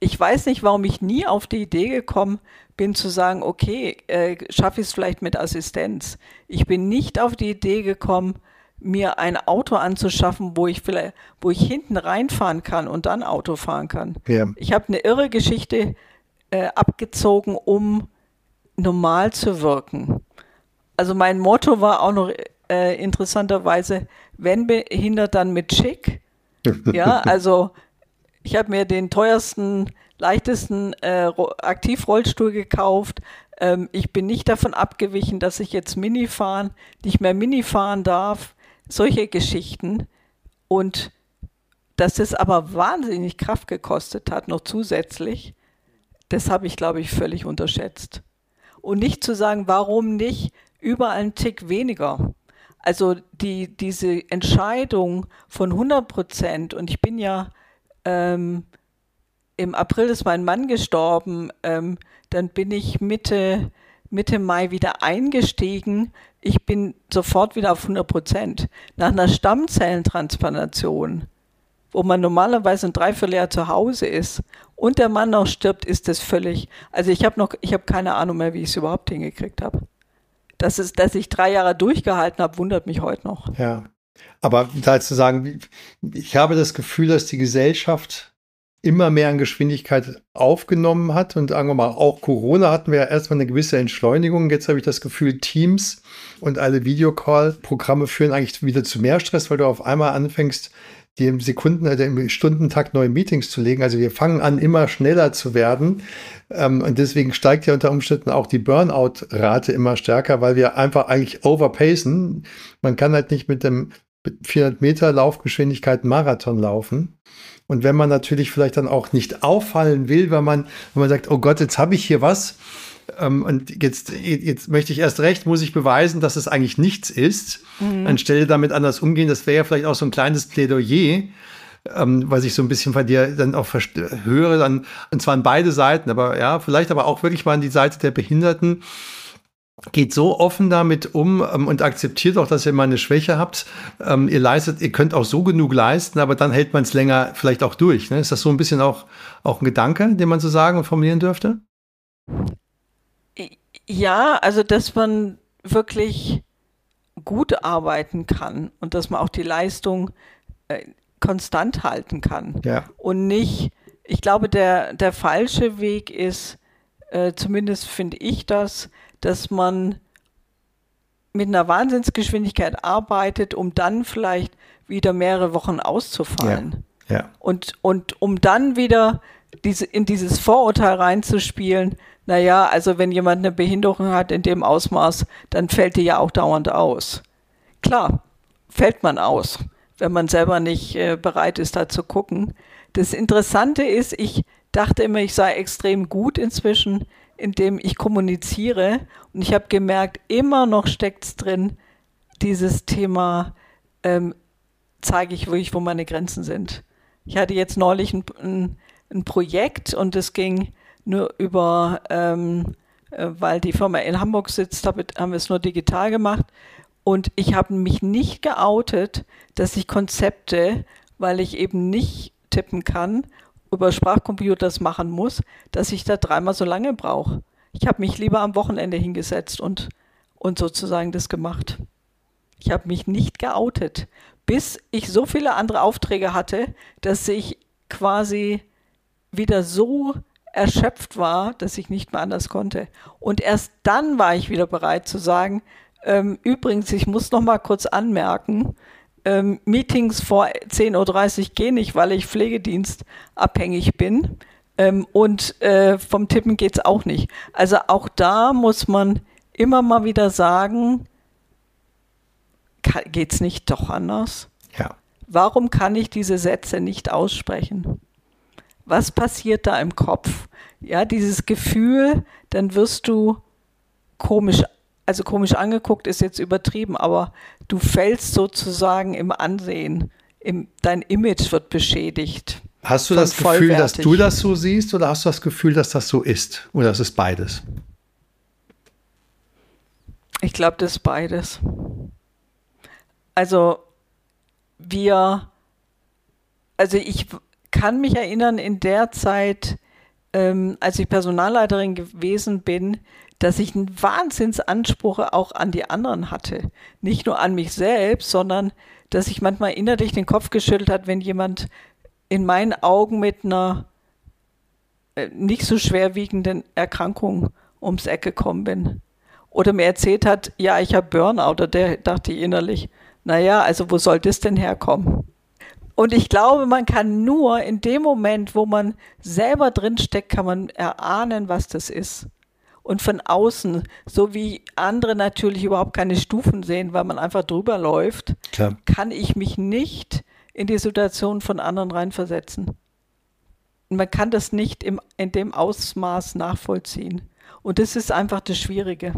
ich weiß nicht, warum ich nie auf die Idee gekommen bin zu sagen, okay, äh, schaffe ich es vielleicht mit Assistenz. Ich bin nicht auf die Idee gekommen, mir ein Auto anzuschaffen, wo ich vielleicht, wo ich hinten reinfahren kann und dann Auto fahren kann. Ja. Ich habe eine irre Geschichte äh, abgezogen, um normal zu wirken. Also mein Motto war auch noch äh, interessanterweise, wenn behindert, dann mit schick. ja, also ich habe mir den teuersten, leichtesten äh, Aktivrollstuhl gekauft. Ähm, ich bin nicht davon abgewichen, dass ich jetzt Mini fahren, nicht mehr Mini fahren darf. Solche Geschichten. Und dass es aber wahnsinnig Kraft gekostet hat, noch zusätzlich, das habe ich, glaube ich, völlig unterschätzt. Und nicht zu sagen, warum nicht überall einen Tick weniger. Also die, diese Entscheidung von 100 Prozent, und ich bin ja ähm, im April ist mein Mann gestorben, ähm, dann bin ich Mitte, Mitte Mai wieder eingestiegen. Ich bin sofort wieder auf 100 Prozent. Nach einer Stammzellentransplantation, wo man normalerweise ein Dreivierteljahr zu Hause ist und der Mann noch stirbt, ist das völlig. Also ich habe noch, ich habe keine Ahnung mehr, wie ich es überhaupt hingekriegt habe. Das dass ich drei Jahre durchgehalten habe, wundert mich heute noch. Ja. Aber da zu sagen, ich habe das Gefühl, dass die Gesellschaft immer mehr an Geschwindigkeit aufgenommen hat. Und sagen wir mal, auch Corona hatten wir ja erstmal eine gewisse Entschleunigung. Jetzt habe ich das Gefühl, Teams und alle Videocall-Programme führen eigentlich wieder zu mehr Stress, weil du auf einmal anfängst, die im Sekunden- oder im Stundentakt neue Meetings zu legen. Also wir fangen an, immer schneller zu werden. Ähm, und deswegen steigt ja unter Umständen auch die Burnout-Rate immer stärker, weil wir einfach eigentlich overpacen. Man kann halt nicht mit dem mit 400 Meter Laufgeschwindigkeit Marathon laufen. Und wenn man natürlich vielleicht dann auch nicht auffallen will, weil man, wenn man sagt, oh Gott, jetzt habe ich hier was, ähm, und jetzt, jetzt möchte ich erst recht, muss ich beweisen, dass es eigentlich nichts ist, mhm. anstelle damit anders umgehen. Das wäre ja vielleicht auch so ein kleines Plädoyer, ähm, was ich so ein bisschen von dir dann auch höre, dann, und zwar an beide Seiten, aber ja, vielleicht aber auch wirklich mal an die Seite der Behinderten. Geht so offen damit um ähm, und akzeptiert auch, dass ihr mal eine Schwäche habt. Ähm, ihr leistet, ihr könnt auch so genug leisten, aber dann hält man es länger vielleicht auch durch. Ne? Ist das so ein bisschen auch, auch ein Gedanke, den man so sagen und formulieren dürfte? Ja, also dass man wirklich gut arbeiten kann und dass man auch die Leistung äh, konstant halten kann. Ja. Und nicht, ich glaube, der, der falsche Weg ist, äh, zumindest finde ich das, dass man mit einer Wahnsinnsgeschwindigkeit arbeitet, um dann vielleicht wieder mehrere Wochen auszufallen. Ja. ja. Und, und um dann wieder diese, in dieses Vorurteil reinzuspielen, naja, also wenn jemand eine Behinderung hat in dem Ausmaß, dann fällt die ja auch dauernd aus. Klar, fällt man aus, wenn man selber nicht äh, bereit ist, da zu gucken. Das Interessante ist, ich dachte immer, ich sei extrem gut inzwischen, indem ich kommuniziere. Und ich habe gemerkt, immer noch steckt es drin, dieses Thema, ähm, zeige ich wirklich, wo meine Grenzen sind. Ich hatte jetzt neulich ein, ein, ein Projekt und es ging nur über, ähm, äh, weil die Firma in Hamburg sitzt, hab, haben wir es nur digital gemacht. Und ich habe mich nicht geoutet, dass ich Konzepte, weil ich eben nicht tippen kann, über Sprachcomputers machen muss, dass ich da dreimal so lange brauche. Ich habe mich lieber am Wochenende hingesetzt und, und sozusagen das gemacht. Ich habe mich nicht geoutet, bis ich so viele andere Aufträge hatte, dass ich quasi wieder so erschöpft war, dass ich nicht mehr anders konnte. Und erst dann war ich wieder bereit zu sagen, ähm, übrigens, ich muss noch mal kurz anmerken, ähm, Meetings vor 10.30 Uhr gehen nicht, weil ich Pflegedienst abhängig bin. Ähm, und äh, vom Tippen geht es auch nicht. Also auch da muss man immer mal wieder sagen, geht es nicht doch anders? Ja. Warum kann ich diese Sätze nicht aussprechen? was passiert da im Kopf? Ja, dieses Gefühl, dann wirst du komisch, also komisch angeguckt ist jetzt übertrieben, aber du fällst sozusagen im Ansehen, im, dein Image wird beschädigt. Hast du das Gefühl, dass du das so siehst oder hast du das Gefühl, dass das so ist? Oder ist es beides? Ich glaube, das ist beides. Also wir, also ich kann mich erinnern, in der Zeit, ähm, als ich Personalleiterin gewesen bin, dass ich einen Wahnsinnsanspruch auch an die anderen hatte. Nicht nur an mich selbst, sondern dass ich manchmal innerlich den Kopf geschüttelt hat, wenn jemand in meinen Augen mit einer äh, nicht so schwerwiegenden Erkrankung ums Eck gekommen bin. Oder mir erzählt hat, ja, ich habe Burnout, oder der dachte ich innerlich, naja, also wo soll das denn herkommen? Und ich glaube, man kann nur in dem Moment, wo man selber drinsteckt, kann man erahnen, was das ist. Und von außen, so wie andere natürlich überhaupt keine Stufen sehen, weil man einfach drüber läuft, Klar. kann ich mich nicht in die Situation von anderen reinversetzen. Man kann das nicht im, in dem Ausmaß nachvollziehen. Und das ist einfach das Schwierige.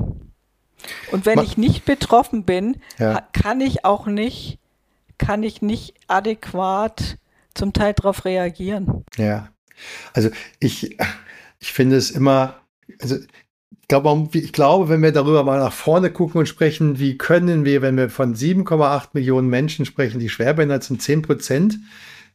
Und wenn Ma ich nicht betroffen bin, ja. kann ich auch nicht kann ich nicht adäquat zum Teil darauf reagieren. Ja, also ich, ich finde es immer, also ich glaube, ich glaube, wenn wir darüber mal nach vorne gucken und sprechen, wie können wir, wenn wir von 7,8 Millionen Menschen sprechen, die schwerbehindert sind, 10 Prozent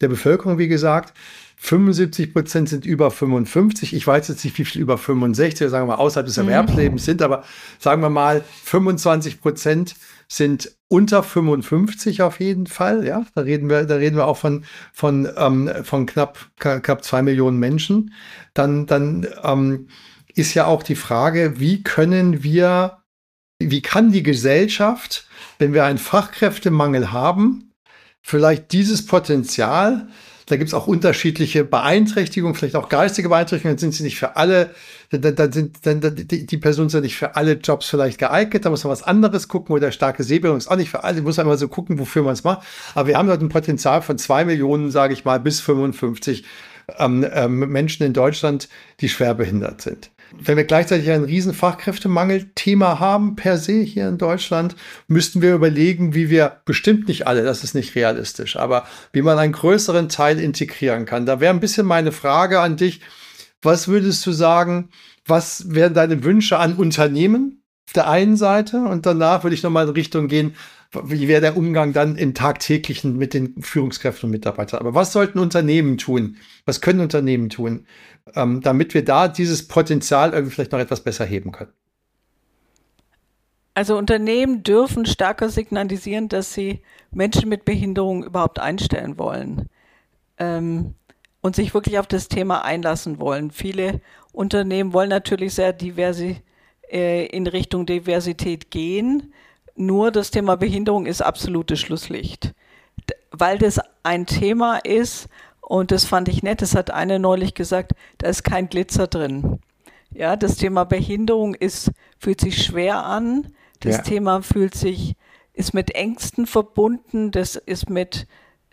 der Bevölkerung, wie gesagt, 75 Prozent sind über 55. Ich weiß jetzt nicht, wie viel über 65, sagen wir mal, außerhalb des mhm. Erwerbslebens sind, aber sagen wir mal, 25 Prozent sind unter 55 auf jeden Fall. Ja, da reden wir, da reden wir auch von, von, ähm, von knapp, knapp zwei Millionen Menschen. Dann, dann ähm, ist ja auch die Frage, wie können wir, wie kann die Gesellschaft, wenn wir einen Fachkräftemangel haben, vielleicht dieses Potenzial da gibt es auch unterschiedliche Beeinträchtigungen, vielleicht auch geistige Beeinträchtigungen. Dann sind sie nicht für alle, dann, dann sind dann, die, die Personen sind nicht für alle Jobs vielleicht geeignet. Da muss man was anderes gucken. Oder starke Sehbehinderung ist auch nicht für alle. Muss man immer so gucken, wofür man es macht. Aber wir haben dort ein Potenzial von zwei Millionen, sage ich mal, bis 55 ähm, ähm, Menschen in Deutschland, die schwer behindert sind. Wenn wir gleichzeitig ein riesen Fachkräftemangel-Thema haben per se hier in Deutschland, müssten wir überlegen, wie wir, bestimmt nicht alle, das ist nicht realistisch, aber wie man einen größeren Teil integrieren kann. Da wäre ein bisschen meine Frage an dich. Was würdest du sagen, was wären deine Wünsche an Unternehmen auf der einen Seite? Und danach würde ich nochmal in Richtung gehen, wie wäre der Umgang dann im tagtäglichen mit den Führungskräften und Mitarbeitern? Aber was sollten Unternehmen tun? Was können Unternehmen tun, ähm, damit wir da dieses Potenzial irgendwie vielleicht noch etwas besser heben können? Also Unternehmen dürfen stärker signalisieren, dass sie Menschen mit Behinderung überhaupt einstellen wollen ähm, und sich wirklich auf das Thema einlassen wollen. Viele Unternehmen wollen natürlich sehr diversi äh, in Richtung Diversität gehen nur das Thema Behinderung ist absolutes Schlusslicht, weil das ein Thema ist und das fand ich nett. Das hat eine neulich gesagt, da ist kein Glitzer drin. Ja, das Thema Behinderung ist, fühlt sich schwer an. Das ja. Thema fühlt sich, ist mit Ängsten verbunden. Das ist mit,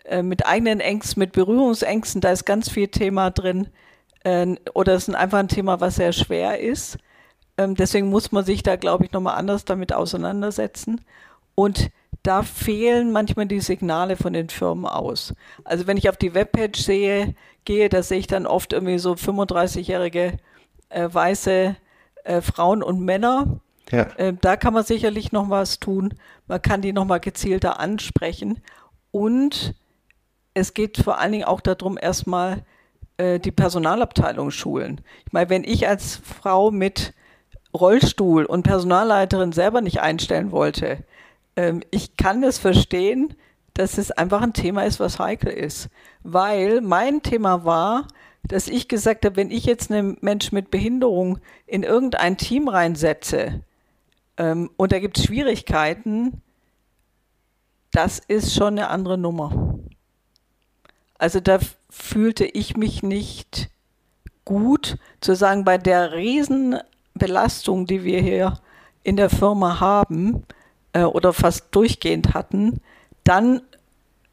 äh, mit eigenen Ängsten, mit Berührungsängsten. Da ist ganz viel Thema drin. Äh, oder es ist einfach ein Thema, was sehr schwer ist. Ähm, deswegen muss man sich da, glaube ich, nochmal anders damit auseinandersetzen. Und da fehlen manchmal die Signale von den Firmen aus. Also wenn ich auf die Webpage sehe, gehe, da sehe ich dann oft irgendwie so 35-jährige äh, weiße äh, Frauen und Männer. Ja. Äh, da kann man sicherlich noch was tun. Man kann die nochmal gezielter ansprechen. Und es geht vor allen Dingen auch darum, erstmal äh, die Personalabteilung schulen. Ich meine, wenn ich als Frau mit Rollstuhl und Personalleiterin selber nicht einstellen wollte. Ähm, ich kann es verstehen, dass es einfach ein Thema ist, was heikel ist. Weil mein Thema war, dass ich gesagt habe, wenn ich jetzt einen Mensch mit Behinderung in irgendein Team reinsetze ähm, und da gibt es Schwierigkeiten, das ist schon eine andere Nummer. Also da fühlte ich mich nicht gut zu sagen, bei der riesen Belastung, die wir hier in der Firma haben äh, oder fast durchgehend hatten, dann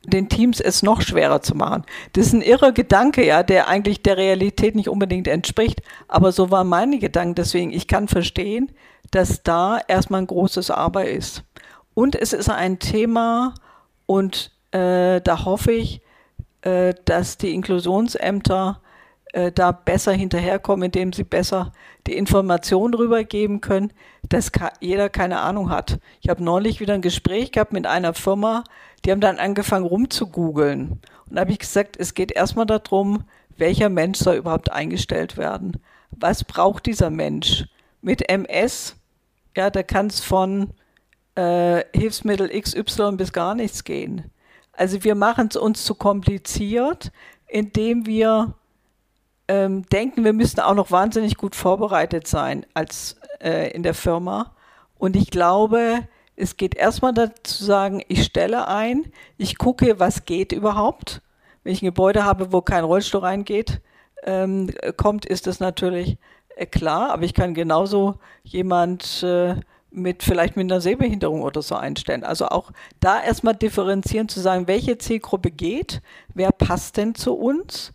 den Teams es noch schwerer zu machen. Das ist ein irrer Gedanke, ja, der eigentlich der Realität nicht unbedingt entspricht, aber so waren meine Gedanken. Deswegen, ich kann verstehen, dass da erstmal ein großes Arbeit ist. Und es ist ein Thema und äh, da hoffe ich, äh, dass die Inklusionsämter äh, da besser hinterherkommen, indem sie besser die Informationen rübergeben können, dass jeder keine Ahnung hat. Ich habe neulich wieder ein Gespräch gehabt mit einer Firma, die haben dann angefangen rumzugoogeln. Und da habe ich gesagt, es geht erstmal darum, welcher Mensch soll überhaupt eingestellt werden. Was braucht dieser Mensch? Mit MS, ja, da kann es von äh, Hilfsmittel XY bis gar nichts gehen. Also wir machen es uns zu kompliziert, indem wir ähm, denken, wir müssen auch noch wahnsinnig gut vorbereitet sein als äh, in der Firma. Und ich glaube, es geht erstmal dazu sagen, ich stelle ein, ich gucke, was geht überhaupt. Wenn ich ein Gebäude habe, wo kein Rollstuhl reingeht, ähm, kommt, ist das natürlich äh, klar, aber ich kann genauso jemand äh, mit vielleicht mit einer Sehbehinderung oder so einstellen. Also auch da erstmal differenzieren, zu sagen, welche Zielgruppe geht, wer passt denn zu uns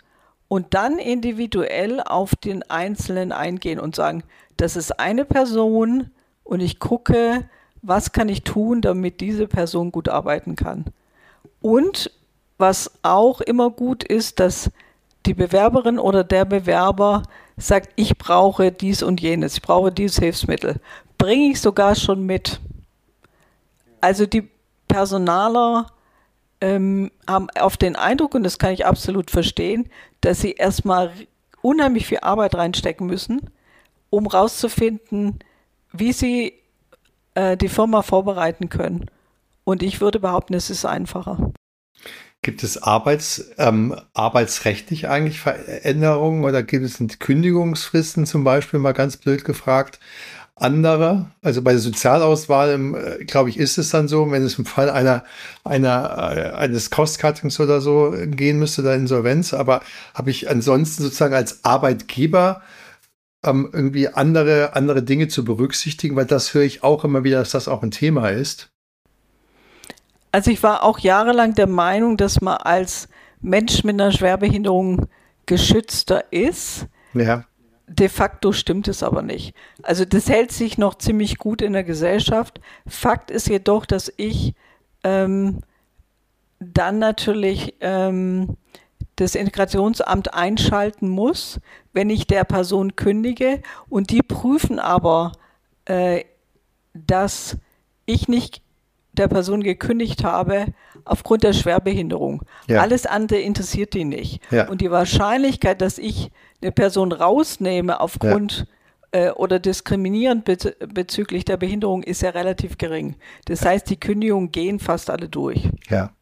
und dann individuell auf den Einzelnen eingehen und sagen, das ist eine Person und ich gucke, was kann ich tun, damit diese Person gut arbeiten kann. Und was auch immer gut ist, dass die Bewerberin oder der Bewerber sagt, ich brauche dies und jenes, ich brauche dieses Hilfsmittel. Bringe ich sogar schon mit. Also die Personaler ähm, haben auf den Eindruck, und das kann ich absolut verstehen, dass sie erstmal unheimlich viel Arbeit reinstecken müssen, um rauszufinden, wie sie äh, die Firma vorbereiten können. Und ich würde behaupten, es ist einfacher. Gibt es Arbeits, ähm, arbeitsrechtlich eigentlich Veränderungen oder gibt es Kündigungsfristen zum Beispiel, mal ganz blöd gefragt? Anderer. Also bei der Sozialauswahl, äh, glaube ich, ist es dann so, wenn es im Fall einer, einer, äh, eines Cost-Cuttings oder so gehen müsste, da Insolvenz. Aber habe ich ansonsten sozusagen als Arbeitgeber ähm, irgendwie andere, andere Dinge zu berücksichtigen, weil das höre ich auch immer wieder, dass das auch ein Thema ist. Also ich war auch jahrelang der Meinung, dass man als Mensch mit einer Schwerbehinderung geschützter ist. Ja. De facto stimmt es aber nicht. Also das hält sich noch ziemlich gut in der Gesellschaft. Fakt ist jedoch, dass ich ähm, dann natürlich ähm, das Integrationsamt einschalten muss, wenn ich der Person kündige. Und die prüfen aber, äh, dass ich nicht der Person gekündigt habe aufgrund der Schwerbehinderung. Ja. Alles andere interessiert die nicht. Ja. Und die Wahrscheinlichkeit, dass ich eine Person rausnehme aufgrund ja. äh, oder diskriminierend bez bezüglich der Behinderung, ist ja relativ gering. Das heißt, die Kündigungen gehen fast alle durch. Ja.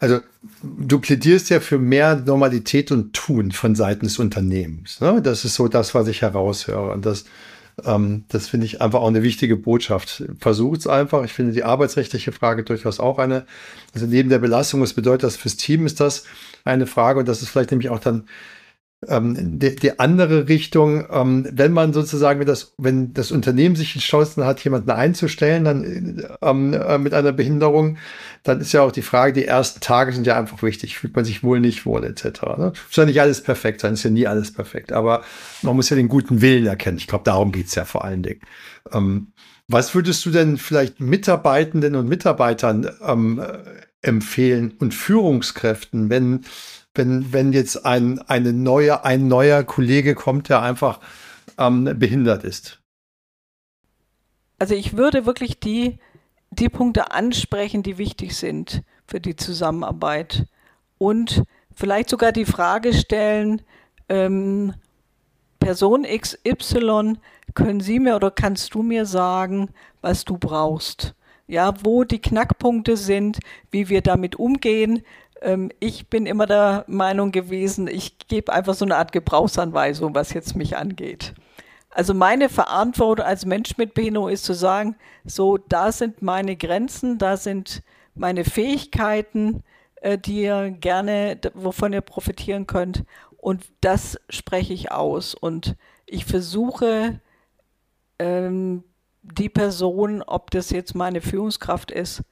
Also du plädierst ja für mehr Normalität und Tun von Seiten des Unternehmens. Ne? Das ist so das, was ich heraushöre. Und das, ähm, das finde ich einfach auch eine wichtige Botschaft. Versucht es einfach. Ich finde die arbeitsrechtliche Frage durchaus auch eine. Also neben der Belastung, was bedeutet das fürs Team, ist das eine Frage. Und das ist vielleicht nämlich auch dann ähm, die, die, andere Richtung, ähm, wenn man sozusagen, wenn das, wenn das Unternehmen sich entschlossen hat, jemanden einzustellen, dann ähm, äh, mit einer Behinderung, dann ist ja auch die Frage, die ersten Tage sind ja einfach wichtig. Fühlt man sich wohl, nicht wohl, etc. Ne? Muss ja nicht alles perfekt sein, ist ja nie alles perfekt. Aber man muss ja den guten Willen erkennen. Ich glaube, darum geht's ja vor allen Dingen. Ähm, was würdest du denn vielleicht Mitarbeitenden und Mitarbeitern ähm, empfehlen und Führungskräften, wenn wenn, wenn jetzt ein, eine neue, ein neuer Kollege kommt, der einfach ähm, behindert ist? Also ich würde wirklich die, die Punkte ansprechen, die wichtig sind für die Zusammenarbeit und vielleicht sogar die Frage stellen, ähm, Person XY, können Sie mir oder kannst du mir sagen, was du brauchst? Ja, wo die Knackpunkte sind, wie wir damit umgehen, ähm, ich bin immer der Meinung gewesen, ich gebe einfach so eine Art Gebrauchsanweisung, was jetzt mich angeht. Also meine Verantwortung als Mensch mit Behinderung ist zu sagen, so, da sind meine Grenzen, da sind meine Fähigkeiten, äh, die ihr gerne, wovon ihr profitieren könnt. Und das spreche ich aus. Und ich versuche, ähm, die Person, ob das jetzt meine Führungskraft ist,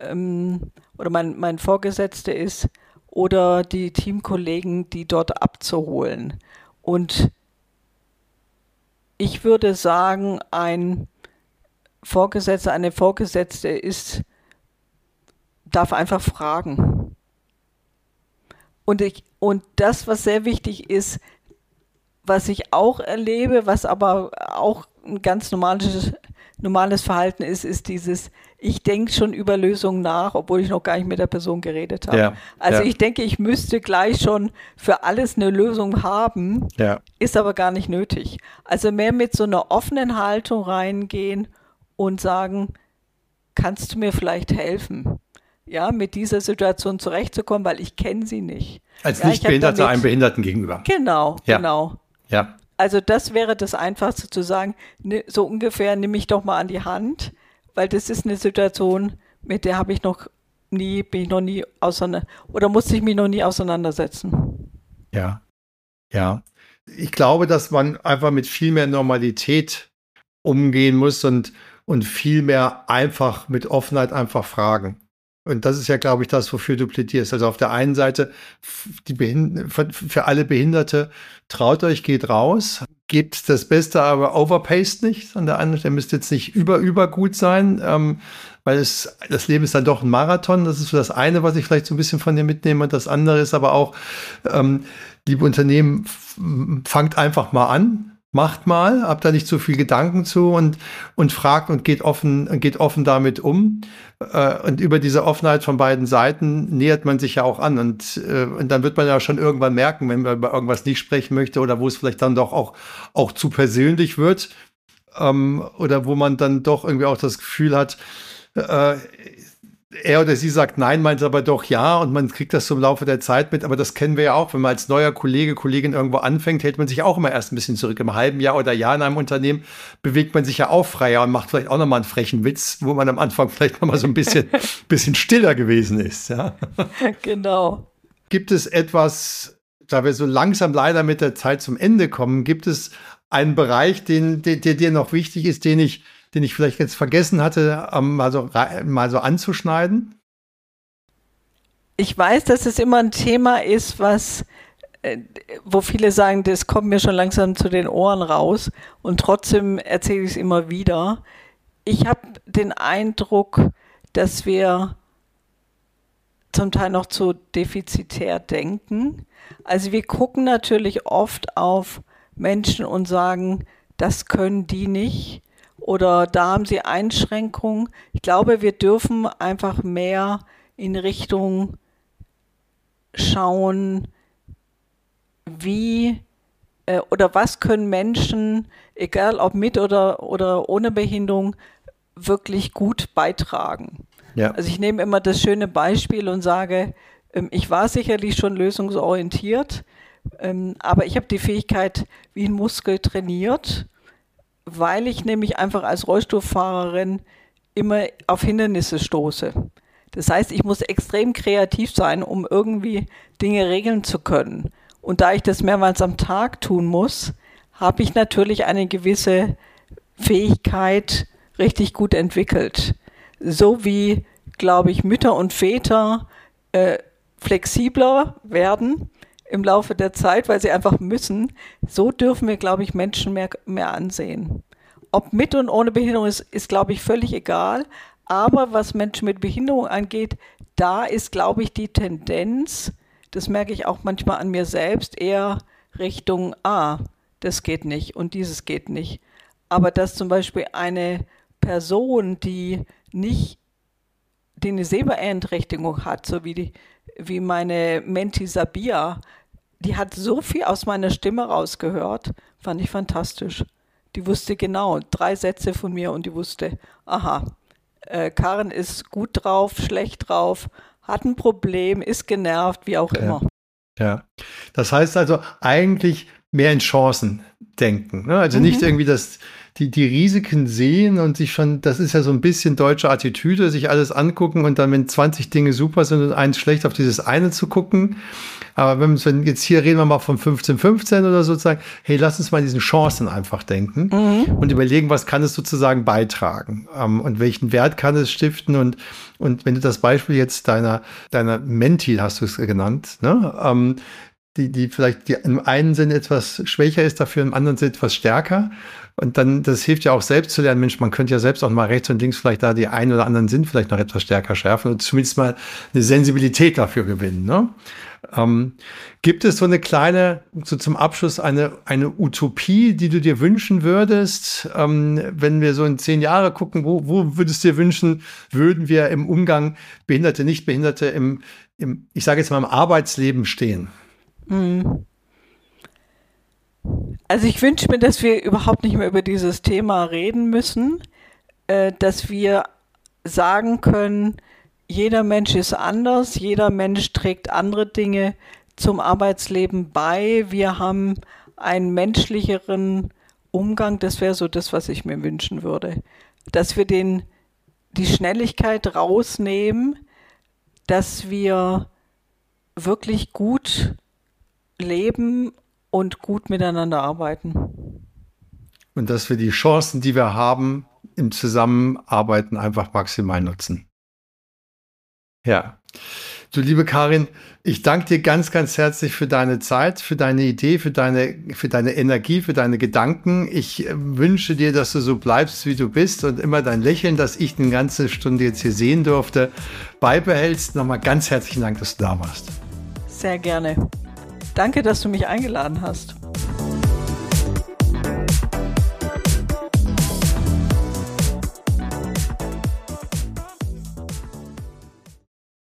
ähm, oder mein, mein Vorgesetzter ist oder die Teamkollegen, die dort abzuholen. Und ich würde sagen, ein Vorgesetzter, eine Vorgesetzte ist, darf einfach fragen. Und, ich, und das, was sehr wichtig ist, was ich auch erlebe, was aber auch ein ganz normales, normales Verhalten ist, ist dieses, ich denke schon über Lösungen nach, obwohl ich noch gar nicht mit der Person geredet habe. Ja, also ja. ich denke, ich müsste gleich schon für alles eine Lösung haben, ja. ist aber gar nicht nötig. Also mehr mit so einer offenen Haltung reingehen und sagen, kannst du mir vielleicht helfen? Ja, mit dieser Situation zurechtzukommen, weil ich kenne sie nicht. Als Nichtbehinderter einem Behinderten gegenüber. Genau, genau. Ja. Also das wäre das Einfachste zu sagen, so ungefähr, nimm mich doch mal an die Hand weil das ist eine Situation, mit der habe ich noch nie, bin ich noch nie auseinander oder musste ich mich noch nie auseinandersetzen. Ja, ja. Ich glaube, dass man einfach mit viel mehr Normalität umgehen muss und, und viel mehr einfach mit Offenheit einfach fragen. Und das ist ja, glaube ich, das, wofür du plädierst. Also auf der einen Seite die für alle Behinderte, traut euch, geht raus, gebt das Beste, aber overpaced nicht. An der anderen, der müsste jetzt nicht über, über gut sein, ähm, weil es, das Leben ist dann doch ein Marathon. Das ist so das eine, was ich vielleicht so ein bisschen von dir mitnehme. Und das andere ist aber auch, ähm, liebe Unternehmen, fangt einfach mal an macht mal, habt da nicht so viel Gedanken zu und, und fragt und geht offen, geht offen damit um. Äh, und über diese Offenheit von beiden Seiten nähert man sich ja auch an. Und, äh, und dann wird man ja schon irgendwann merken, wenn man über irgendwas nicht sprechen möchte oder wo es vielleicht dann doch auch, auch zu persönlich wird. Ähm, oder wo man dann doch irgendwie auch das Gefühl hat, äh, er oder sie sagt nein, meint aber doch ja und man kriegt das so im Laufe der Zeit mit. Aber das kennen wir ja auch, wenn man als neuer Kollege, Kollegin irgendwo anfängt, hält man sich auch immer erst ein bisschen zurück. Im halben Jahr oder Jahr in einem Unternehmen bewegt man sich ja auch freier und macht vielleicht auch nochmal einen frechen Witz, wo man am Anfang vielleicht nochmal so ein bisschen, bisschen stiller gewesen ist. Ja. Genau. Gibt es etwas, da wir so langsam leider mit der Zeit zum Ende kommen, gibt es einen Bereich, den, der, der dir noch wichtig ist, den ich den ich vielleicht jetzt vergessen hatte, ähm, mal, so, mal so anzuschneiden? Ich weiß, dass es immer ein Thema ist, was äh, wo viele sagen, das kommt mir schon langsam zu den Ohren raus und trotzdem erzähle ich es immer wieder. Ich habe den Eindruck, dass wir zum Teil noch zu defizitär denken. Also wir gucken natürlich oft auf Menschen und sagen, das können die nicht oder da haben sie Einschränkungen. Ich glaube, wir dürfen einfach mehr in Richtung schauen, wie äh, oder was können Menschen, egal ob mit oder, oder ohne Behinderung, wirklich gut beitragen. Ja. Also ich nehme immer das schöne Beispiel und sage, ähm, ich war sicherlich schon lösungsorientiert, ähm, aber ich habe die Fähigkeit wie ein Muskel trainiert weil ich nämlich einfach als Rollstuhlfahrerin immer auf Hindernisse stoße. Das heißt, ich muss extrem kreativ sein, um irgendwie Dinge regeln zu können. Und da ich das mehrmals am Tag tun muss, habe ich natürlich eine gewisse Fähigkeit richtig gut entwickelt. So wie, glaube ich, Mütter und Väter äh, flexibler werden im Laufe der Zeit, weil sie einfach müssen. So dürfen wir, glaube ich, Menschen mehr, mehr ansehen. Ob mit und ohne Behinderung ist, ist, glaube ich, völlig egal. Aber was Menschen mit Behinderung angeht, da ist, glaube ich, die Tendenz, das merke ich auch manchmal an mir selbst, eher Richtung, ah, das geht nicht und dieses geht nicht. Aber dass zum Beispiel eine Person, die nicht die eine Sehbeeinträchtigung hat, so wie, die, wie meine Menti Sabia, die hat so viel aus meiner Stimme rausgehört, fand ich fantastisch. Die wusste genau drei Sätze von mir und die wusste, aha, äh, Karen ist gut drauf, schlecht drauf, hat ein Problem, ist genervt, wie auch ja. immer. Ja, das heißt also eigentlich mehr in Chancen denken. Ne? Also mhm. nicht irgendwie das, die, die Risiken sehen und sich schon, das ist ja so ein bisschen deutsche Attitüde, sich alles angucken und dann, wenn 20 Dinge super sind und eins schlecht, auf dieses eine zu gucken. Aber wenn, wenn jetzt hier reden wir mal von 15, 15 oder sozusagen, hey, lass uns mal diesen Chancen einfach denken mhm. und überlegen, was kann es sozusagen beitragen ähm, und welchen Wert kann es stiften und, und wenn du das Beispiel jetzt deiner, deiner Menti hast du es genannt, ne? Ähm, die, die vielleicht die im einen Sinn etwas schwächer ist, dafür im anderen Sinn etwas stärker. Und dann, das hilft ja auch selbst zu lernen, Mensch, man könnte ja selbst auch mal rechts und links vielleicht da die einen oder anderen Sinn vielleicht noch etwas stärker schärfen und zumindest mal eine Sensibilität dafür gewinnen. Ne? Ähm, gibt es so eine kleine, so zum Abschluss eine, eine Utopie, die du dir wünschen würdest, ähm, wenn wir so in zehn Jahre gucken, wo, wo würdest du dir wünschen, würden wir im Umgang Behinderte, Nichtbehinderte im, im ich sage jetzt mal im Arbeitsleben stehen? Mhm. Also ich wünsche mir, dass wir überhaupt nicht mehr über dieses Thema reden müssen, äh, dass wir sagen können, jeder Mensch ist anders, jeder Mensch trägt andere Dinge zum Arbeitsleben bei. Wir haben einen menschlicheren Umgang, das wäre so das, was ich mir wünschen würde. Dass wir den, die Schnelligkeit rausnehmen, dass wir wirklich gut leben und gut miteinander arbeiten. Und dass wir die Chancen, die wir haben, im Zusammenarbeiten einfach maximal nutzen. Ja. Du liebe Karin, ich danke dir ganz, ganz herzlich für deine Zeit, für deine Idee, für deine, für deine Energie, für deine Gedanken. Ich äh, wünsche dir, dass du so bleibst, wie du bist und immer dein Lächeln, das ich eine ganze Stunde jetzt hier sehen durfte, beibehältst. Nochmal ganz herzlichen Dank, dass du da warst. Sehr gerne. Danke, dass du mich eingeladen hast.